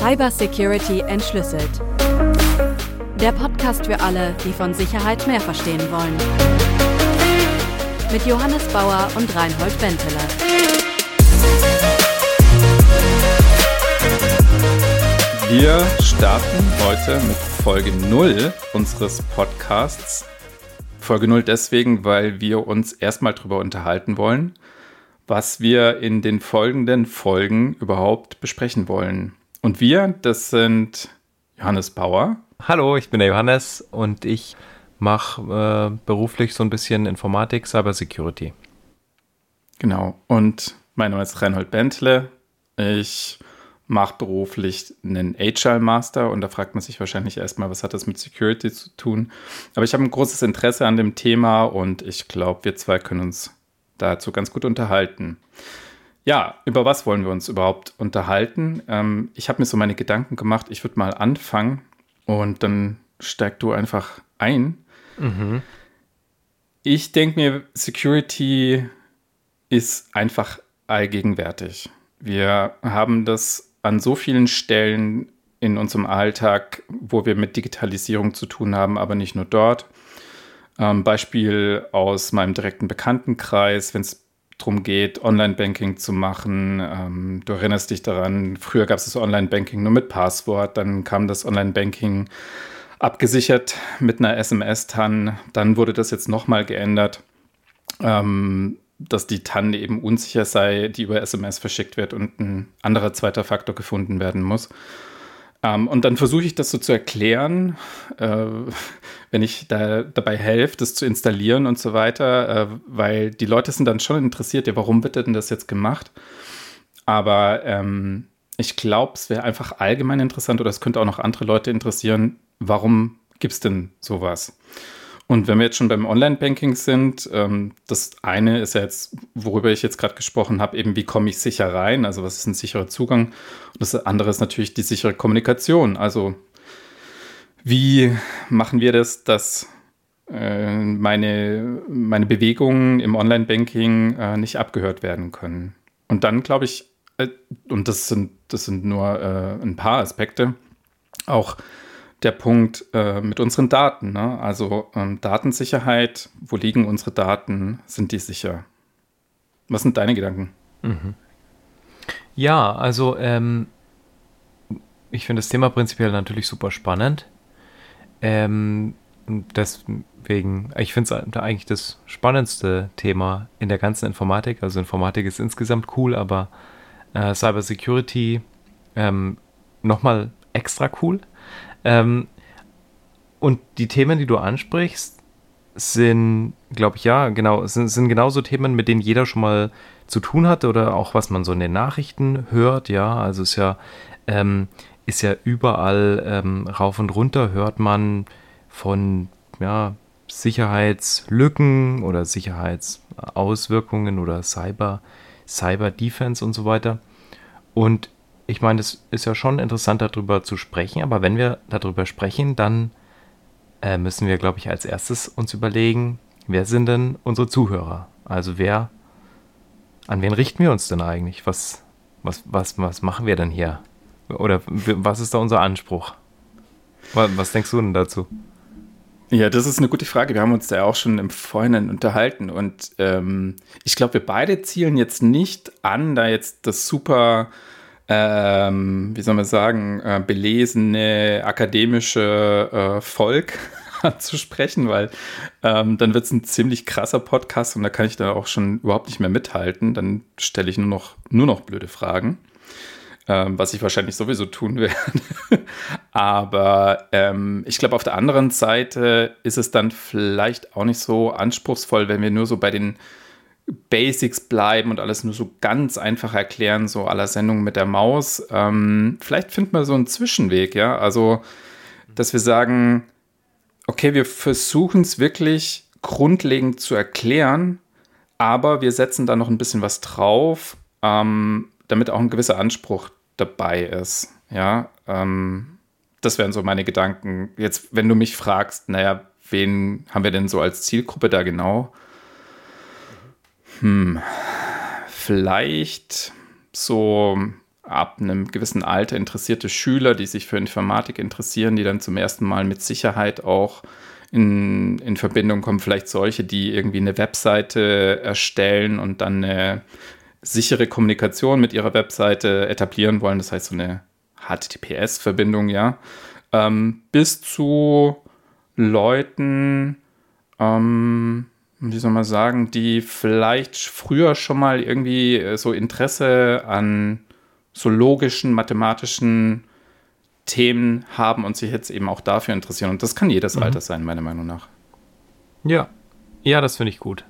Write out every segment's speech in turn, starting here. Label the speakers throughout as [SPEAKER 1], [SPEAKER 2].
[SPEAKER 1] Cybersecurity entschlüsselt. Der Podcast für alle, die von Sicherheit mehr verstehen wollen. Mit Johannes Bauer und Reinhold Benteler.
[SPEAKER 2] Wir starten heute mit Folge 0 unseres Podcasts. Folge 0 deswegen, weil wir uns erstmal darüber unterhalten wollen, was wir in den folgenden Folgen überhaupt besprechen wollen. Und wir, das sind Johannes Bauer.
[SPEAKER 3] Hallo, ich bin der Johannes und ich mache äh, beruflich so ein bisschen Informatik, Cybersecurity.
[SPEAKER 2] Genau. Und mein Name ist Reinhold Bentle. Ich mache beruflich einen Agile Master und da fragt man sich wahrscheinlich erstmal, was hat das mit Security zu tun? Aber ich habe ein großes Interesse an dem Thema und ich glaube, wir zwei können uns dazu ganz gut unterhalten. Ja, über was wollen wir uns überhaupt unterhalten? Ähm, ich habe mir so meine Gedanken gemacht. Ich würde mal anfangen und dann steig du einfach ein. Mhm. Ich denke mir, Security ist einfach allgegenwärtig. Wir haben das an so vielen Stellen in unserem Alltag, wo wir mit Digitalisierung zu tun haben, aber nicht nur dort. Ähm, Beispiel aus meinem direkten Bekanntenkreis, wenn es darum geht, Online-Banking zu machen. Ähm, du erinnerst dich daran, früher gab es das Online-Banking nur mit Passwort, dann kam das Online-Banking abgesichert mit einer SMS-TAN, dann wurde das jetzt nochmal geändert. Ähm, dass die TAN eben unsicher sei, die über SMS verschickt wird und ein anderer zweiter Faktor gefunden werden muss. Ähm, und dann versuche ich das so zu erklären, äh, wenn ich da dabei helfe, das zu installieren und so weiter, äh, weil die Leute sind dann schon interessiert, ja, warum wird denn das jetzt gemacht? Aber ähm, ich glaube, es wäre einfach allgemein interessant oder es könnte auch noch andere Leute interessieren, warum gibt es denn sowas? Und wenn wir jetzt schon beim Online-Banking sind, ähm, das eine ist ja jetzt, worüber ich jetzt gerade gesprochen habe, eben wie komme ich sicher rein, also was ist ein sicherer Zugang. Und das andere ist natürlich die sichere Kommunikation. Also wie machen wir das, dass äh, meine, meine Bewegungen im Online-Banking äh, nicht abgehört werden können? Und dann glaube ich, äh, und das sind, das sind nur äh, ein paar Aspekte, auch der Punkt äh, mit unseren Daten. Ne? Also ähm, Datensicherheit, wo liegen unsere Daten, sind die sicher? Was sind deine Gedanken? Mhm.
[SPEAKER 3] Ja, also ähm, ich finde das Thema prinzipiell natürlich super spannend. Ähm, deswegen, ich finde es eigentlich das spannendste Thema in der ganzen Informatik. Also Informatik ist insgesamt cool, aber äh, Cybersecurity ähm, nochmal extra cool. Ähm, und die Themen, die du ansprichst, sind, glaube ich, ja, genau, sind, sind genauso Themen, mit denen jeder schon mal zu tun hatte oder auch was man so in den Nachrichten hört, ja. Also ist ja, ähm, ist ja überall ähm, rauf und runter hört man von ja, Sicherheitslücken oder Sicherheitsauswirkungen oder Cyber, Cyber Defense und so weiter. Und ich meine, es ist ja schon interessant, darüber zu sprechen, aber wenn wir darüber sprechen, dann äh, müssen wir, glaube ich, als erstes uns überlegen, wer sind denn unsere Zuhörer? Also wer, an wen richten wir uns denn eigentlich? Was, was, was, was machen wir denn hier? Oder was ist da unser Anspruch? Was, denkst du denn dazu?
[SPEAKER 2] Ja, das ist eine gute Frage. Wir haben uns da auch schon im Vorhinein unterhalten und ähm, ich glaube, wir beide zielen jetzt nicht an, da jetzt das super ähm, wie soll man sagen, äh, belesene akademische äh, Volk anzusprechen, weil ähm, dann wird es ein ziemlich krasser Podcast und da kann ich da auch schon überhaupt nicht mehr mithalten. Dann stelle ich nur noch, nur noch blöde Fragen, ähm, was ich wahrscheinlich sowieso tun werde. Aber ähm, ich glaube, auf der anderen Seite ist es dann vielleicht auch nicht so anspruchsvoll, wenn wir nur so bei den Basics bleiben und alles nur so ganz einfach erklären, so aller Sendungen mit der Maus. Ähm, vielleicht finden wir so einen Zwischenweg, ja. Also, dass wir sagen, okay, wir versuchen es wirklich grundlegend zu erklären, aber wir setzen da noch ein bisschen was drauf, ähm, damit auch ein gewisser Anspruch dabei ist. Ja, ähm, das wären so meine Gedanken. Jetzt, wenn du mich fragst, naja, wen haben wir denn so als Zielgruppe da genau? Hm, vielleicht so ab einem gewissen Alter interessierte Schüler, die sich für Informatik interessieren, die dann zum ersten Mal mit Sicherheit auch in, in Verbindung kommen. Vielleicht solche, die irgendwie eine Webseite erstellen und dann eine sichere Kommunikation mit ihrer Webseite etablieren wollen. Das heißt, so eine HTTPS-Verbindung, ja. Ähm, bis zu Leuten, ähm, wie soll man sagen, die vielleicht früher schon mal irgendwie äh, so Interesse an so logischen, mathematischen Themen haben und sich jetzt eben auch dafür interessieren. Und das kann jedes mhm. Alter sein, meiner Meinung nach.
[SPEAKER 3] Ja, ja, das finde ich gut.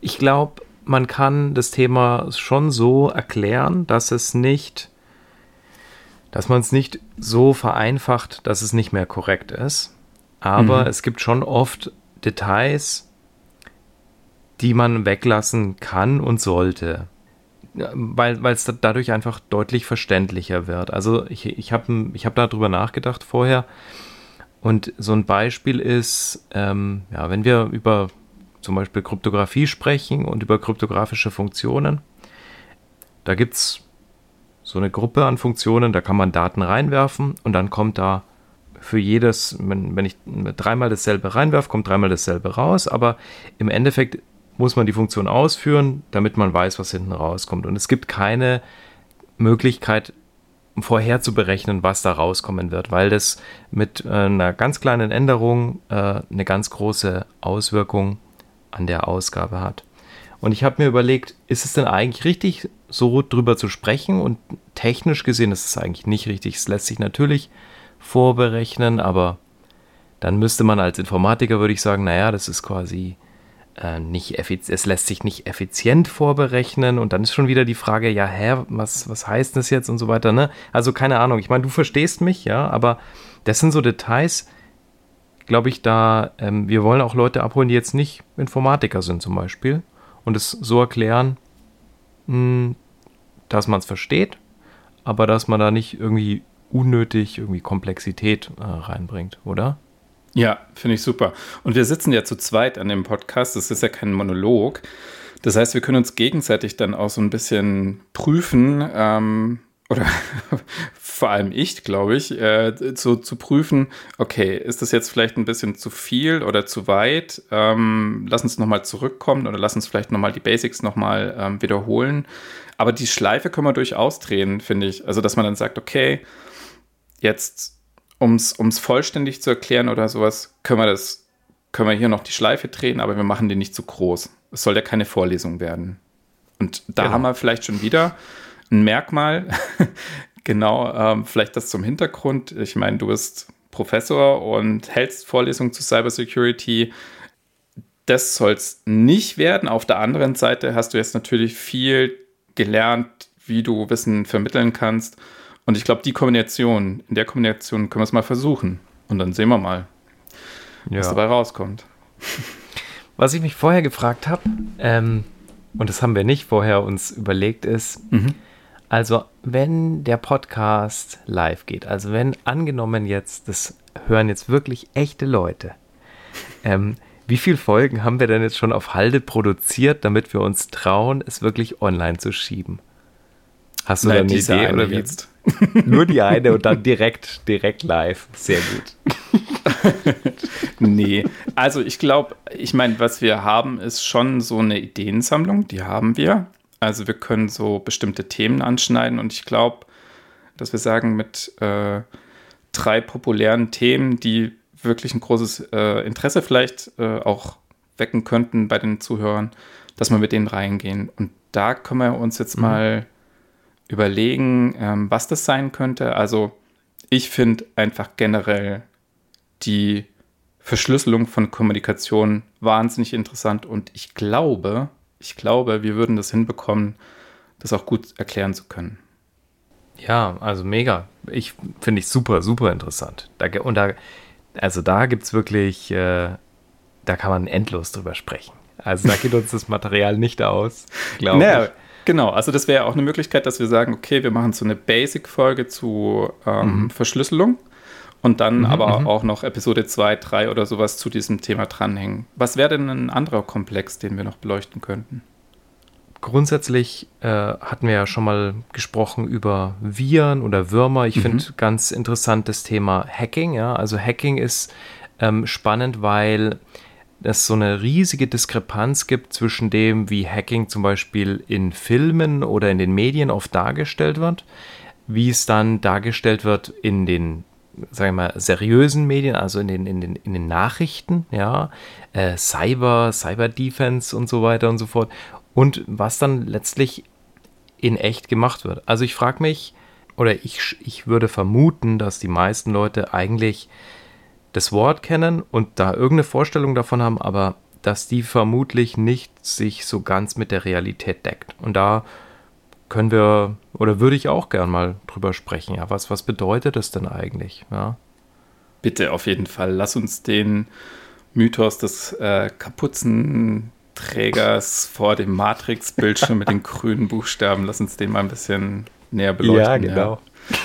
[SPEAKER 3] Ich glaube, man kann das Thema schon so erklären, dass es nicht, dass man es nicht so vereinfacht, dass es nicht mehr korrekt ist. Aber mhm. es gibt schon oft Details, die man weglassen kann und sollte. Weil es dadurch einfach deutlich verständlicher wird. Also ich, ich habe ich hab darüber nachgedacht vorher. Und so ein Beispiel ist, ähm, ja, wenn wir über zum Beispiel Kryptographie sprechen und über kryptografische Funktionen, da gibt es so eine Gruppe an Funktionen, da kann man Daten reinwerfen und dann kommt da für jedes, wenn, wenn ich dreimal dasselbe reinwerfe, kommt dreimal dasselbe raus, aber im Endeffekt muss man die Funktion ausführen, damit man weiß, was hinten rauskommt. Und es gibt keine Möglichkeit, vorher zu berechnen, was da rauskommen wird, weil das mit äh, einer ganz kleinen Änderung äh, eine ganz große Auswirkung an der Ausgabe hat. Und ich habe mir überlegt, ist es denn eigentlich richtig, so drüber zu sprechen? Und technisch gesehen ist es eigentlich nicht richtig. Es lässt sich natürlich vorberechnen, aber dann müsste man als Informatiker, würde ich sagen, naja, das ist quasi nicht effizient, es lässt sich nicht effizient vorberechnen und dann ist schon wieder die Frage, ja, hä, was, was heißt das jetzt und so weiter, ne? Also keine Ahnung, ich meine, du verstehst mich, ja, aber das sind so Details, glaube ich, da, ähm, wir wollen auch Leute abholen, die jetzt nicht Informatiker sind zum Beispiel und es so erklären, mh, hm, dass man es versteht, aber dass man da nicht irgendwie unnötig irgendwie Komplexität äh, reinbringt, oder?
[SPEAKER 2] Ja, finde ich super. Und wir sitzen ja zu zweit an dem Podcast. Das ist ja kein Monolog. Das heißt, wir können uns gegenseitig dann auch so ein bisschen prüfen, ähm, oder vor allem ich, glaube ich, äh, zu, zu prüfen, okay, ist das jetzt vielleicht ein bisschen zu viel oder zu weit? Ähm, lass uns nochmal zurückkommen oder lass uns vielleicht nochmal die Basics nochmal ähm, wiederholen. Aber die Schleife können wir durchaus drehen, finde ich. Also, dass man dann sagt, okay, jetzt um es vollständig zu erklären oder sowas, können wir das, können wir hier noch die Schleife drehen, aber wir machen die nicht zu groß. Es soll ja keine Vorlesung werden. Und da genau. haben wir vielleicht schon wieder ein Merkmal. genau, ähm, vielleicht das zum Hintergrund. Ich meine, du bist Professor und hältst Vorlesungen zu Cybersecurity. Das soll es nicht werden. Auf der anderen Seite hast du jetzt natürlich viel gelernt, wie du Wissen vermitteln kannst. Und ich glaube, die Kombination, in der Kombination können wir es mal versuchen. Und dann sehen wir mal, ja. was dabei rauskommt.
[SPEAKER 3] Was ich mich vorher gefragt habe, ähm, und das haben wir nicht vorher uns überlegt, ist, mhm. also wenn der Podcast live geht, also wenn angenommen jetzt, das hören jetzt wirklich echte Leute, ähm, wie viele Folgen haben wir denn jetzt schon auf Halde produziert, damit wir uns trauen, es wirklich online zu schieben? Hast du Nein, da eine Idee eine oder wie? Jetzt? Nur die eine und dann direkt, direkt live. Sehr gut.
[SPEAKER 2] nee, also ich glaube, ich meine, was wir haben, ist schon so eine Ideensammlung, die haben wir. Also wir können so bestimmte Themen anschneiden und ich glaube, dass wir sagen, mit äh, drei populären Themen, die wirklich ein großes äh, Interesse vielleicht äh, auch wecken könnten bei den Zuhörern, dass wir mit denen reingehen. Und da können wir uns jetzt mhm. mal überlegen, ähm, was das sein könnte. Also ich finde einfach generell die Verschlüsselung von Kommunikation wahnsinnig interessant und ich glaube, ich glaube, wir würden das hinbekommen, das auch gut erklären zu können.
[SPEAKER 3] Ja, also mega. Ich finde ich super, super interessant. Da, und da, also da gibt es wirklich, äh, da kann man endlos drüber sprechen. Also da geht uns das Material nicht aus,
[SPEAKER 2] glaube naja, ich. Genau, also das wäre auch eine Möglichkeit, dass wir sagen, okay, wir machen so eine Basic-Folge zu ähm, mhm. Verschlüsselung und dann mhm, aber mhm. auch noch Episode 2, 3 oder sowas zu diesem Thema dranhängen. Was wäre denn ein anderer Komplex, den wir noch beleuchten könnten?
[SPEAKER 3] grundsätzlich äh, hatten wir ja schon mal gesprochen über Viren oder Würmer. Ich mhm. finde ganz interessant das Thema Hacking. Ja? Also Hacking ist ähm, spannend, weil es so eine riesige Diskrepanz gibt zwischen dem, wie Hacking zum Beispiel in Filmen oder in den Medien oft dargestellt wird, wie es dann dargestellt wird in den sagen wir mal, seriösen Medien, also in den, in den, in den Nachrichten, ja, äh, Cyber, Cyber Defense und so weiter und so fort. Und was dann letztlich in echt gemacht wird. Also ich frage mich, oder ich, ich würde vermuten, dass die meisten Leute eigentlich das Wort kennen und da irgendeine Vorstellung davon haben, aber dass die vermutlich nicht sich so ganz mit der Realität deckt. Und da können wir, oder würde ich auch gern mal drüber sprechen. Ja, was, was bedeutet das denn eigentlich? Ja?
[SPEAKER 2] Bitte, auf jeden Fall. Lass uns den Mythos des äh, Kapuzenträgers vor dem Matrix-Bildschirm mit den grünen Buchstaben, lass uns den mal ein bisschen näher beleuchten. Ja,
[SPEAKER 3] genau. Ja.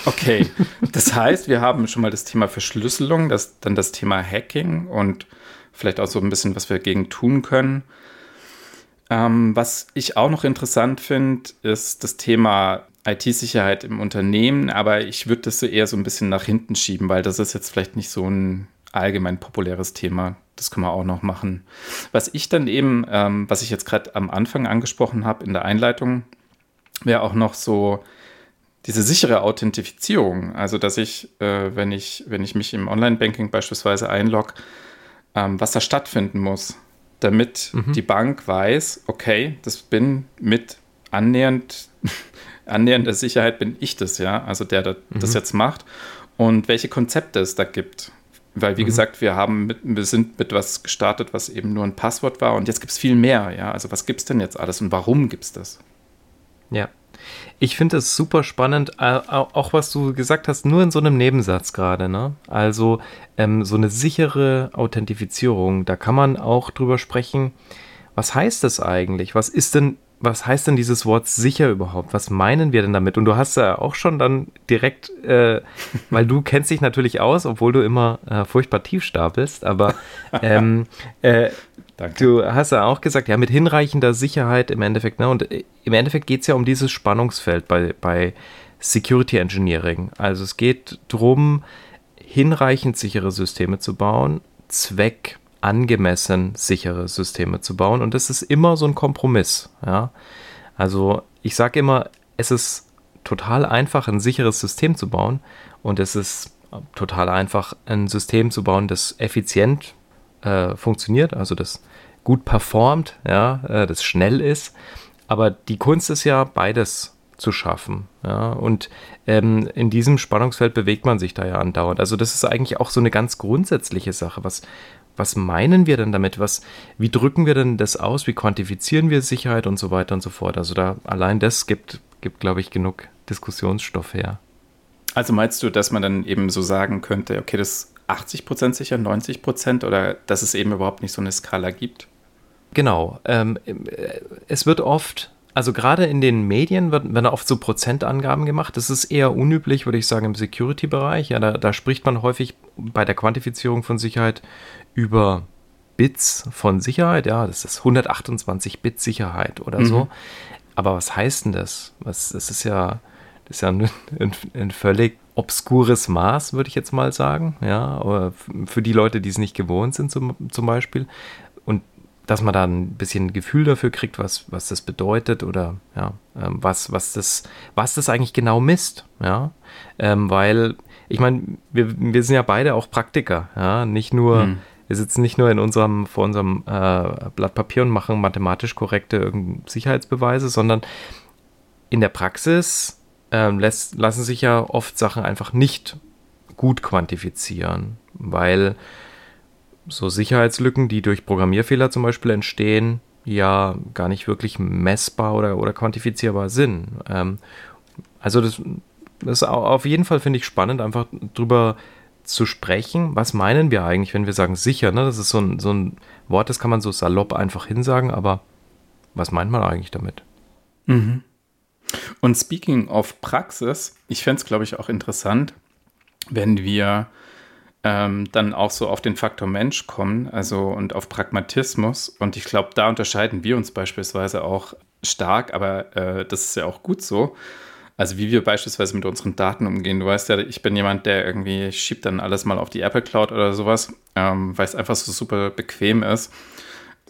[SPEAKER 2] Okay, das heißt, wir haben schon mal das Thema Verschlüsselung, das, dann das Thema Hacking und vielleicht auch so ein bisschen, was wir dagegen tun können. Ähm, was ich auch noch interessant finde, ist das Thema IT-Sicherheit im Unternehmen, aber ich würde das so eher so ein bisschen nach hinten schieben, weil das ist jetzt vielleicht nicht so ein allgemein populäres Thema. Das können wir auch noch machen. Was ich dann eben, ähm, was ich jetzt gerade am Anfang angesprochen habe in der Einleitung, wäre auch noch so diese sichere Authentifizierung. Also, dass ich, äh, wenn ich, wenn ich mich im Online-Banking beispielsweise einlogge, ähm, was da stattfinden muss damit mhm. die Bank weiß, okay, das bin mit annähernd, annähernder Sicherheit bin ich das, ja, also der, der mhm. das jetzt macht und welche Konzepte es da gibt. Weil, wie mhm. gesagt, wir haben mit, wir sind mit was gestartet, was eben nur ein Passwort war und jetzt gibt es viel mehr, ja. Also was gibt es denn jetzt alles und warum gibt es das?
[SPEAKER 3] Ja. Ich finde es super spannend, auch was du gesagt hast, nur in so einem Nebensatz gerade. Ne? Also ähm, so eine sichere Authentifizierung, da kann man auch drüber sprechen. Was heißt das eigentlich? Was ist denn, was heißt denn dieses Wort sicher überhaupt? Was meinen wir denn damit? Und du hast ja auch schon dann direkt, äh, weil du kennst dich natürlich aus, obwohl du immer äh, furchtbar tief stapelst, aber ähm, äh, Danke. Du hast ja auch gesagt, ja, mit hinreichender Sicherheit im Endeffekt, ne? Und äh, im Endeffekt geht es ja um dieses Spannungsfeld bei, bei Security Engineering. Also es geht darum, hinreichend sichere Systeme zu bauen, zweckangemessen sichere Systeme zu bauen. Und das ist immer so ein Kompromiss. Ja? Also ich sage immer, es ist total einfach, ein sicheres System zu bauen. Und es ist total einfach, ein System zu bauen, das effizient äh, funktioniert, also das gut performt, ja, äh, das schnell ist. Aber die Kunst ist ja, beides zu schaffen. Ja, und ähm, in diesem Spannungsfeld bewegt man sich da ja andauernd. Also das ist eigentlich auch so eine ganz grundsätzliche Sache. Was, was meinen wir denn damit? Was, wie drücken wir denn das aus? Wie quantifizieren wir Sicherheit und so weiter und so fort? Also da allein das gibt, gibt glaube ich, genug Diskussionsstoff her.
[SPEAKER 2] Also meinst du, dass man dann eben so sagen könnte, okay, das 80 Prozent sicher, 90 Prozent oder dass es eben überhaupt nicht so eine Skala gibt?
[SPEAKER 3] Genau. Ähm, es wird oft, also gerade in den Medien wird, werden oft so Prozentangaben gemacht. Das ist eher unüblich, würde ich sagen, im Security-Bereich. Ja, da, da spricht man häufig bei der Quantifizierung von Sicherheit über Bits von Sicherheit. Ja, das ist 128 Bit Sicherheit oder mhm. so. Aber was heißt denn das? Was, das ist ja, das ist ja ein, ein, ein völlig obskures Maß, würde ich jetzt mal sagen. Ja, für die Leute, die es nicht gewohnt sind, zum, zum Beispiel. Und dass man da ein bisschen Gefühl dafür kriegt, was, was das bedeutet oder ja, ähm, was, was, das, was das eigentlich genau misst. Ja, ähm, weil ich meine, wir, wir sind ja beide auch Praktiker. Ja, nicht nur. Hm. Wir sitzen nicht nur in unserem, vor unserem äh, Blatt Papier und machen mathematisch korrekte Sicherheitsbeweise, sondern in der Praxis ähm, lässt, lassen sich ja oft Sachen einfach nicht gut quantifizieren, weil so Sicherheitslücken, die durch Programmierfehler zum Beispiel entstehen, ja gar nicht wirklich messbar oder, oder quantifizierbar sind. Ähm, also das, das ist auf jeden Fall, finde ich, spannend, einfach drüber zu sprechen. Was meinen wir eigentlich, wenn wir sagen sicher? Ne? Das ist so ein, so ein Wort, das kann man so salopp einfach hinsagen, aber was meint man eigentlich damit?
[SPEAKER 2] Mhm. Und speaking of Praxis, ich fände es, glaube ich, auch interessant, wenn wir ähm, dann auch so auf den Faktor Mensch kommen, also und auf Pragmatismus. Und ich glaube, da unterscheiden wir uns beispielsweise auch stark, aber äh, das ist ja auch gut so. Also wie wir beispielsweise mit unseren Daten umgehen. Du weißt ja, ich bin jemand, der irgendwie schiebt dann alles mal auf die Apple Cloud oder sowas, ähm, weil es einfach so super bequem ist.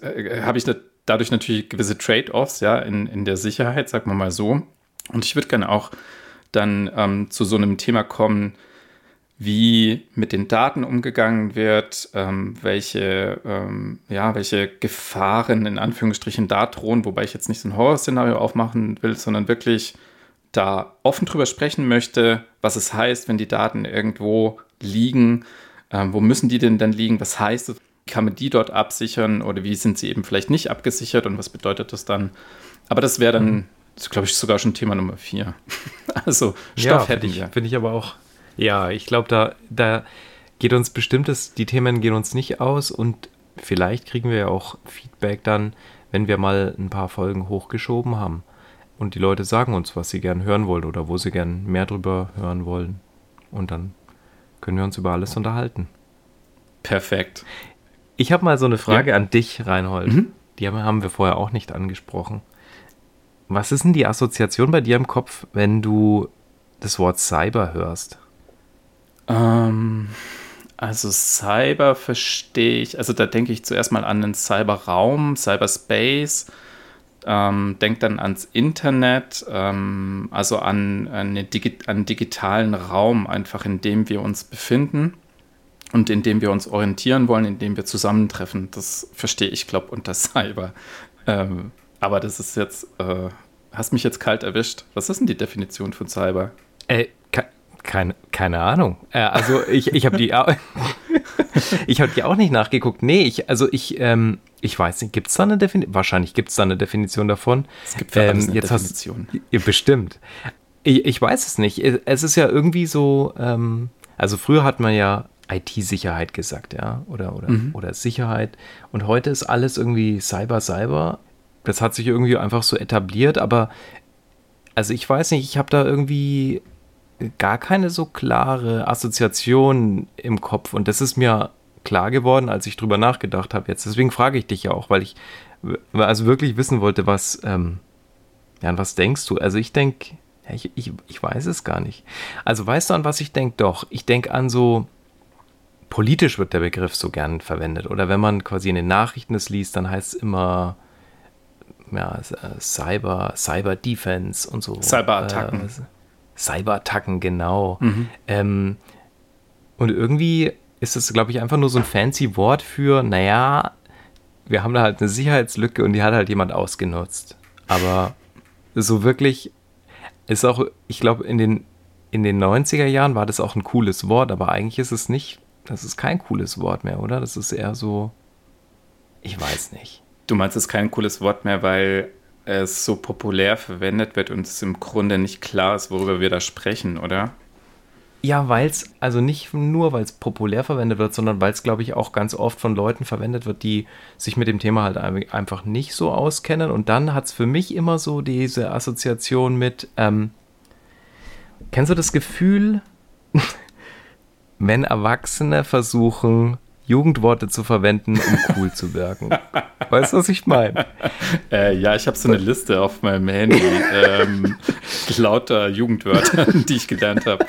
[SPEAKER 2] Äh, Habe ich dadurch natürlich gewisse Trade-offs, ja, in, in der Sicherheit, sagen wir mal so. Und ich würde gerne auch dann ähm, zu so einem Thema kommen, wie mit den Daten umgegangen wird, ähm, welche, ähm, ja, welche Gefahren in Anführungsstrichen da drohen, wobei ich jetzt nicht so ein Horrorszenario aufmachen will, sondern wirklich da offen drüber sprechen möchte, was es heißt, wenn die Daten irgendwo liegen, ähm, wo müssen die denn dann liegen, was heißt es, kann man die dort absichern oder wie sind sie eben vielleicht nicht abgesichert und was bedeutet das dann? Aber das wäre dann, mhm. glaube ich, sogar schon Thema Nummer vier. also
[SPEAKER 3] Stoff ja, hätte ich. Finde ich aber auch ja, ich glaube, da, da geht uns bestimmtes, die Themen gehen uns nicht aus und vielleicht kriegen wir ja auch Feedback dann, wenn wir mal ein paar Folgen hochgeschoben haben. Und die Leute sagen uns, was sie gern hören wollen oder wo sie gern mehr drüber hören wollen. Und dann können wir uns über alles unterhalten.
[SPEAKER 2] Perfekt.
[SPEAKER 3] Ich habe mal so eine Frage ja. an dich, Reinhold. Mhm. Die haben wir vorher auch nicht angesprochen. Was ist denn die Assoziation bei dir im Kopf, wenn du das Wort Cyber hörst?
[SPEAKER 2] Ähm, also Cyber verstehe ich, also da denke ich zuerst mal an den Cyberraum, Cyberspace, ähm, denke dann ans Internet, ähm, also an, an, Digi an digitalen Raum, einfach in dem wir uns befinden und in dem wir uns orientieren wollen, in dem wir zusammentreffen. Das verstehe ich, glaube unter Cyber. Ähm, aber das ist jetzt, äh, hast mich jetzt kalt erwischt. Was ist denn die Definition von Cyber?
[SPEAKER 3] Äh, keine, keine Ahnung. Äh, also ich, ich habe die, ich habe die auch nicht nachgeguckt. Nee, ich, also ich, ähm, ich weiß nicht, gibt es da eine Definition? Wahrscheinlich gibt es da eine Definition davon.
[SPEAKER 2] Es gibt ähm, eine jetzt Definition.
[SPEAKER 3] Hast, bestimmt. Ich, ich, weiß es nicht. Es ist ja irgendwie so, ähm, also früher hat man ja IT-Sicherheit gesagt, ja, oder, oder, mhm. oder Sicherheit. Und heute ist alles irgendwie Cyber, Cyber. Das hat sich irgendwie einfach so etabliert, aber also ich weiß nicht, ich habe da irgendwie gar keine so klare Assoziation im Kopf. Und das ist mir klar geworden, als ich drüber nachgedacht habe jetzt. Deswegen frage ich dich ja auch, weil ich also wirklich wissen wollte, was, ähm, ja, an was denkst du? Also ich denke, ich, ich, ich weiß es gar nicht. Also weißt du, an was ich denke? Doch, ich denke an so, politisch wird der Begriff so gern verwendet. Oder wenn man quasi in den Nachrichten es liest, dann heißt es immer, ja, Cyber, Cyber Defense und so.
[SPEAKER 2] Cyberattacken. Äh,
[SPEAKER 3] Cyberattacken, genau. Mhm. Ähm, und irgendwie ist es, glaube ich, einfach nur so ein fancy Wort für, naja, wir haben da halt eine Sicherheitslücke und die hat halt jemand ausgenutzt. Aber so wirklich ist auch, ich glaube, in den, in den 90er Jahren war das auch ein cooles Wort, aber eigentlich ist es nicht, das ist kein cooles Wort mehr, oder? Das ist eher so, ich weiß nicht.
[SPEAKER 2] Du meinst, es ist kein cooles Wort mehr, weil es so populär verwendet wird und es im Grunde nicht klar ist, worüber wir da sprechen, oder?
[SPEAKER 3] Ja, weil es, also nicht nur, weil es populär verwendet wird, sondern weil es, glaube ich, auch ganz oft von Leuten verwendet wird, die sich mit dem Thema halt einfach nicht so auskennen. Und dann hat es für mich immer so diese Assoziation mit, ähm, kennst du das Gefühl, wenn Erwachsene versuchen, Jugendworte zu verwenden, um cool zu wirken. Weißt du, was ich meine?
[SPEAKER 2] Äh, ja, ich habe so eine Liste auf meinem Handy ähm, lauter Jugendwörtern, die ich gelernt habe.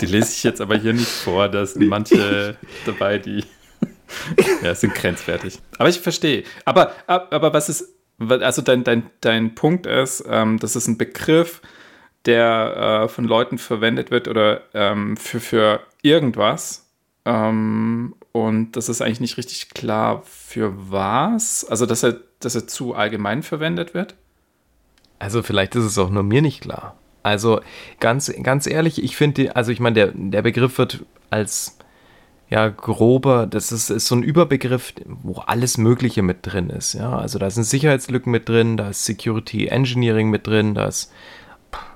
[SPEAKER 2] die lese ich jetzt aber hier nicht vor. Da sind manche dabei, die ja, sind grenzwertig. Aber ich verstehe. Aber, aber was ist, also dein, dein, dein Punkt ist, ähm, das ist ein Begriff, der äh, von Leuten verwendet wird oder ähm, für, für irgendwas ähm, und das ist eigentlich nicht richtig klar, für was. Also, dass er, dass er zu allgemein verwendet wird.
[SPEAKER 3] Also, vielleicht ist es auch nur mir nicht klar. Also, ganz, ganz ehrlich, ich finde, also ich meine, der, der Begriff wird als ja, grober, das ist, ist so ein Überbegriff, wo alles Mögliche mit drin ist. Ja, also da sind Sicherheitslücken mit drin, da ist Security Engineering mit drin, da ist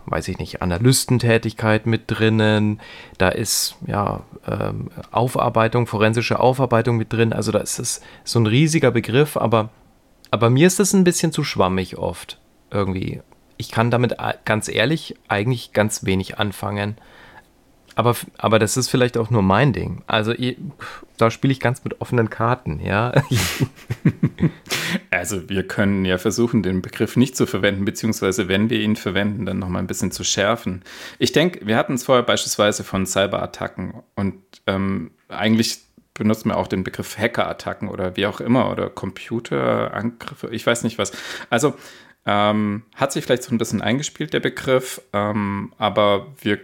[SPEAKER 3] weiß ich nicht, Analystentätigkeit mit drinnen, da ist ja ähm, Aufarbeitung, forensische Aufarbeitung mit drin. Also da ist es so ein riesiger Begriff, aber, aber mir ist das ein bisschen zu schwammig oft irgendwie. Ich kann damit ganz ehrlich eigentlich ganz wenig anfangen. Aber, aber das ist vielleicht auch nur mein Ding. Also da spiele ich ganz mit offenen Karten, ja.
[SPEAKER 2] also wir können ja versuchen, den Begriff nicht zu verwenden, beziehungsweise wenn wir ihn verwenden, dann nochmal ein bisschen zu schärfen. Ich denke, wir hatten es vorher beispielsweise von Cyberattacken und ähm, eigentlich benutzen wir auch den Begriff Hackerattacken oder wie auch immer oder Computerangriffe, ich weiß nicht was. Also ähm, hat sich vielleicht so ein bisschen eingespielt, der Begriff, ähm, aber wir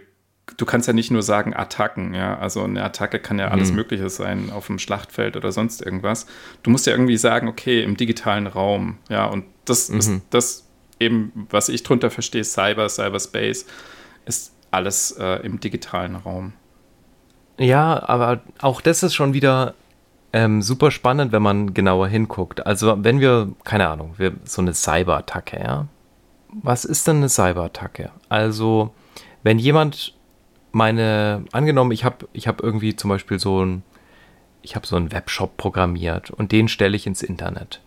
[SPEAKER 2] du kannst ja nicht nur sagen Attacken, ja. Also eine Attacke kann ja alles mhm. Mögliche sein auf dem Schlachtfeld oder sonst irgendwas. Du musst ja irgendwie sagen, okay, im digitalen Raum, ja. Und das mhm. ist das eben, was ich drunter verstehe, Cyber, Cyberspace, ist alles äh, im digitalen Raum.
[SPEAKER 3] Ja, aber auch das ist schon wieder ähm, super spannend, wenn man genauer hinguckt. Also wenn wir, keine Ahnung, wir, so eine Cyberattacke, ja. Was ist denn eine Cyberattacke? Also wenn jemand meine, angenommen, ich habe ich hab irgendwie zum Beispiel so ein, ich habe so einen Webshop programmiert und den stelle ich ins Internet.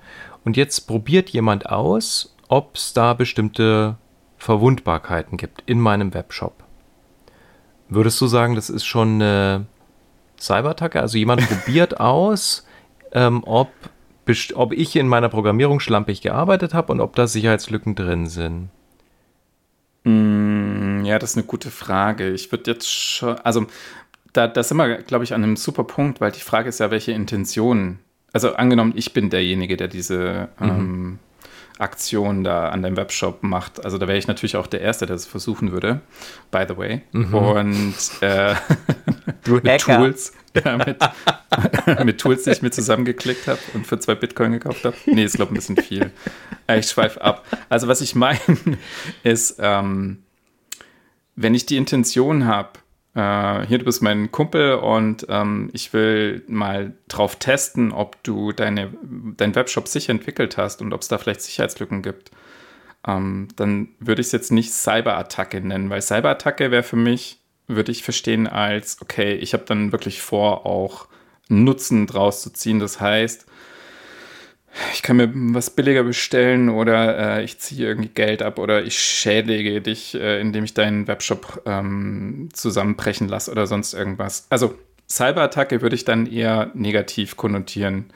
[SPEAKER 3] Und jetzt probiert jemand aus, ob es da bestimmte Verwundbarkeiten gibt in meinem Webshop. Würdest du sagen, das ist schon eine Cyberattacke? Also jemand probiert aus, ähm, ob, ob ich in meiner Programmierung schlampig gearbeitet habe und ob da Sicherheitslücken drin sind.
[SPEAKER 2] Mm, ja, das ist eine gute Frage. Ich würde jetzt schon, also da, da sind wir, glaube ich, an einem super Punkt, weil die Frage ist ja, welche Intentionen. Also angenommen, ich bin derjenige, der diese mhm. ähm, Aktion da an deinem Webshop macht. Also da wäre ich natürlich auch der Erste, der es versuchen würde, by the way. Mhm. Und äh, mit Tools, ja, mit, mit Tools, die ich mir zusammengeklickt habe und für zwei Bitcoin gekauft habe. Nee, ist glaube ich ein bisschen viel. Äh, ich schweife ab. Also was ich meine, ist, ähm, wenn ich die Intention habe, äh, hier, du bist mein Kumpel und ähm, ich will mal drauf testen, ob du deine, dein Webshop sicher entwickelt hast und ob es da vielleicht Sicherheitslücken gibt. Ähm, dann würde ich es jetzt nicht Cyberattacke nennen, weil Cyberattacke wäre für mich, würde ich verstehen als, okay, ich habe dann wirklich vor, auch Nutzen draus zu ziehen. Das heißt, ich kann mir was billiger bestellen oder äh, ich ziehe irgendwie Geld ab oder ich schädige dich, äh, indem ich deinen Webshop ähm, zusammenbrechen lasse oder sonst irgendwas. Also Cyberattacke würde ich dann eher negativ konnotieren.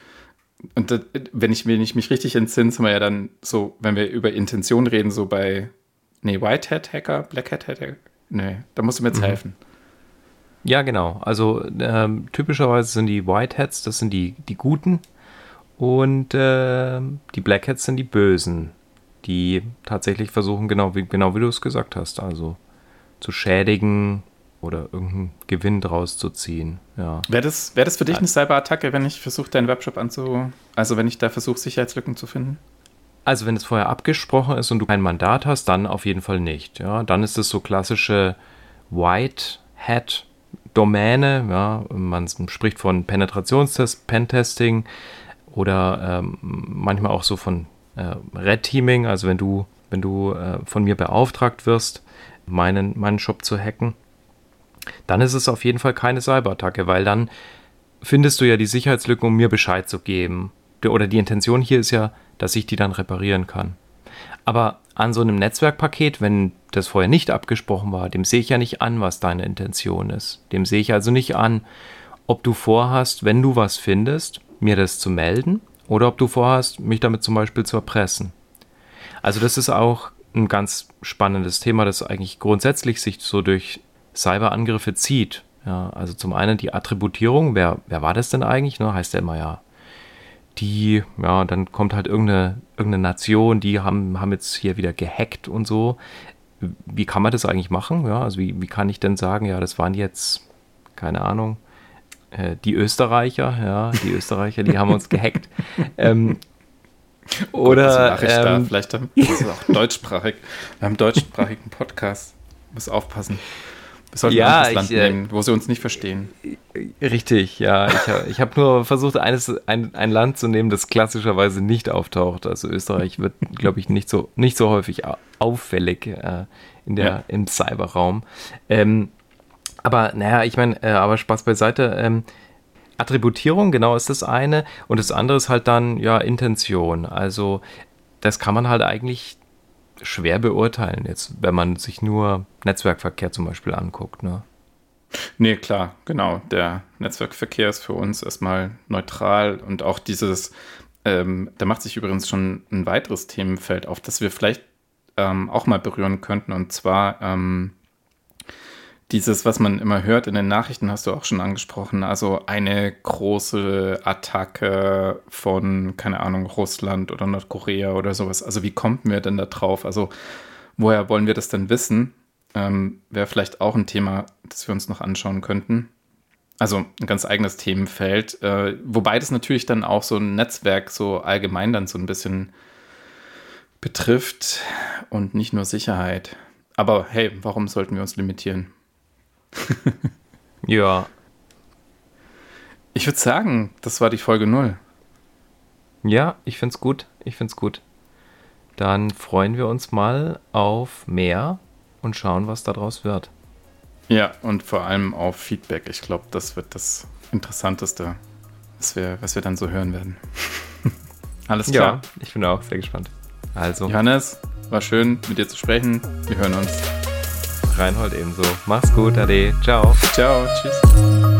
[SPEAKER 2] Und das, wenn, ich, wenn ich mich richtig entsinne, sind wir ja dann so, wenn wir über Intention reden, so bei, nee, White Hat Hacker, Black Hat Hacker, nee, da musst du mir jetzt mhm. helfen.
[SPEAKER 3] Ja, genau. Also ähm, typischerweise sind die White Hats, das sind die, die Guten. Und äh, die Blackheads sind die Bösen, die tatsächlich versuchen, genau wie, genau wie du es gesagt hast, also zu schädigen oder irgendeinen Gewinn draus zu ziehen. Ja.
[SPEAKER 2] Wäre das, wär das für dich eine Cyberattacke, wenn ich versuche, deinen Webshop anzu... Also wenn ich da versuche, Sicherheitslücken zu finden?
[SPEAKER 3] Also wenn es vorher abgesprochen ist und du kein Mandat hast, dann auf jeden Fall nicht. Ja, dann ist es so klassische White Hat Domäne. Ja, man spricht von Penetrationstest, Pentesting oder ähm, manchmal auch so von äh, Red Teaming, also wenn du, wenn du äh, von mir beauftragt wirst, meinen, meinen Shop zu hacken, dann ist es auf jeden Fall keine Cyberattacke, weil dann findest du ja die Sicherheitslücken, um mir Bescheid zu geben. Oder die Intention hier ist ja, dass ich die dann reparieren kann. Aber an so einem Netzwerkpaket, wenn das vorher nicht abgesprochen war, dem sehe ich ja nicht an, was deine Intention ist. Dem sehe ich also nicht an, ob du vorhast, wenn du was findest, mir das zu melden oder ob du vorhast, mich damit zum Beispiel zu erpressen. Also das ist auch ein ganz spannendes Thema, das eigentlich grundsätzlich sich so durch Cyberangriffe zieht. Ja, also zum einen die Attributierung, wer, wer war das denn eigentlich? Ne? Heißt ja immer ja, die, ja, dann kommt halt irgendeine, irgendeine Nation, die haben, haben jetzt hier wieder gehackt und so. Wie kann man das eigentlich machen? Ja, also wie, wie kann ich denn sagen, ja, das waren jetzt, keine Ahnung, äh, die Österreicher, ja, die Österreicher, die haben uns gehackt. Ähm, oder
[SPEAKER 2] Gott, ähm, da? vielleicht haben wir auch deutschsprachig. Wir haben deutschsprachigen Podcast. Muss aufpassen. Wir sollten ja, ein Land äh, nehmen, wo sie uns nicht verstehen.
[SPEAKER 3] Richtig, ja. Ich, ich habe nur versucht, eines, ein, ein Land zu nehmen, das klassischerweise nicht auftaucht. Also Österreich wird, glaube ich, nicht so, nicht so häufig auffällig äh, in der, ja. im Cyberraum. Ähm, aber naja, ich meine, äh, aber Spaß beiseite. Ähm, Attributierung, genau, ist das eine. Und das andere ist halt dann, ja, Intention. Also, das kann man halt eigentlich schwer beurteilen, jetzt, wenn man sich nur Netzwerkverkehr zum Beispiel anguckt. Ne?
[SPEAKER 2] Nee, klar, genau. Der Netzwerkverkehr ist für uns erstmal neutral und auch dieses, ähm, da macht sich übrigens schon ein weiteres Themenfeld auf, das wir vielleicht ähm, auch mal berühren könnten. Und zwar ähm, dieses, was man immer hört in den Nachrichten, hast du auch schon angesprochen. Also eine große Attacke von, keine Ahnung, Russland oder Nordkorea oder sowas. Also wie kommt mir denn da drauf? Also woher wollen wir das denn wissen? Ähm, Wäre vielleicht auch ein Thema, das wir uns noch anschauen könnten. Also ein ganz eigenes Themenfeld. Äh, wobei das natürlich dann auch so ein Netzwerk so allgemein dann so ein bisschen betrifft und nicht nur Sicherheit. Aber hey, warum sollten wir uns limitieren?
[SPEAKER 3] ja.
[SPEAKER 2] Ich würde sagen, das war die Folge 0.
[SPEAKER 3] Ja, ich finde es gut. Ich finde es gut. Dann freuen wir uns mal auf mehr und schauen, was daraus wird.
[SPEAKER 2] Ja, und vor allem auf Feedback. Ich glaube, das wird das Interessanteste, was wir, was wir dann so hören werden.
[SPEAKER 3] Alles klar. Ja, ich bin auch sehr gespannt.
[SPEAKER 2] Also. Johannes, war schön, mit dir zu sprechen. Wir hören uns.
[SPEAKER 3] Reinhold ebenso. Mach's gut, Ade. Ciao.
[SPEAKER 2] Ciao. Tschüss.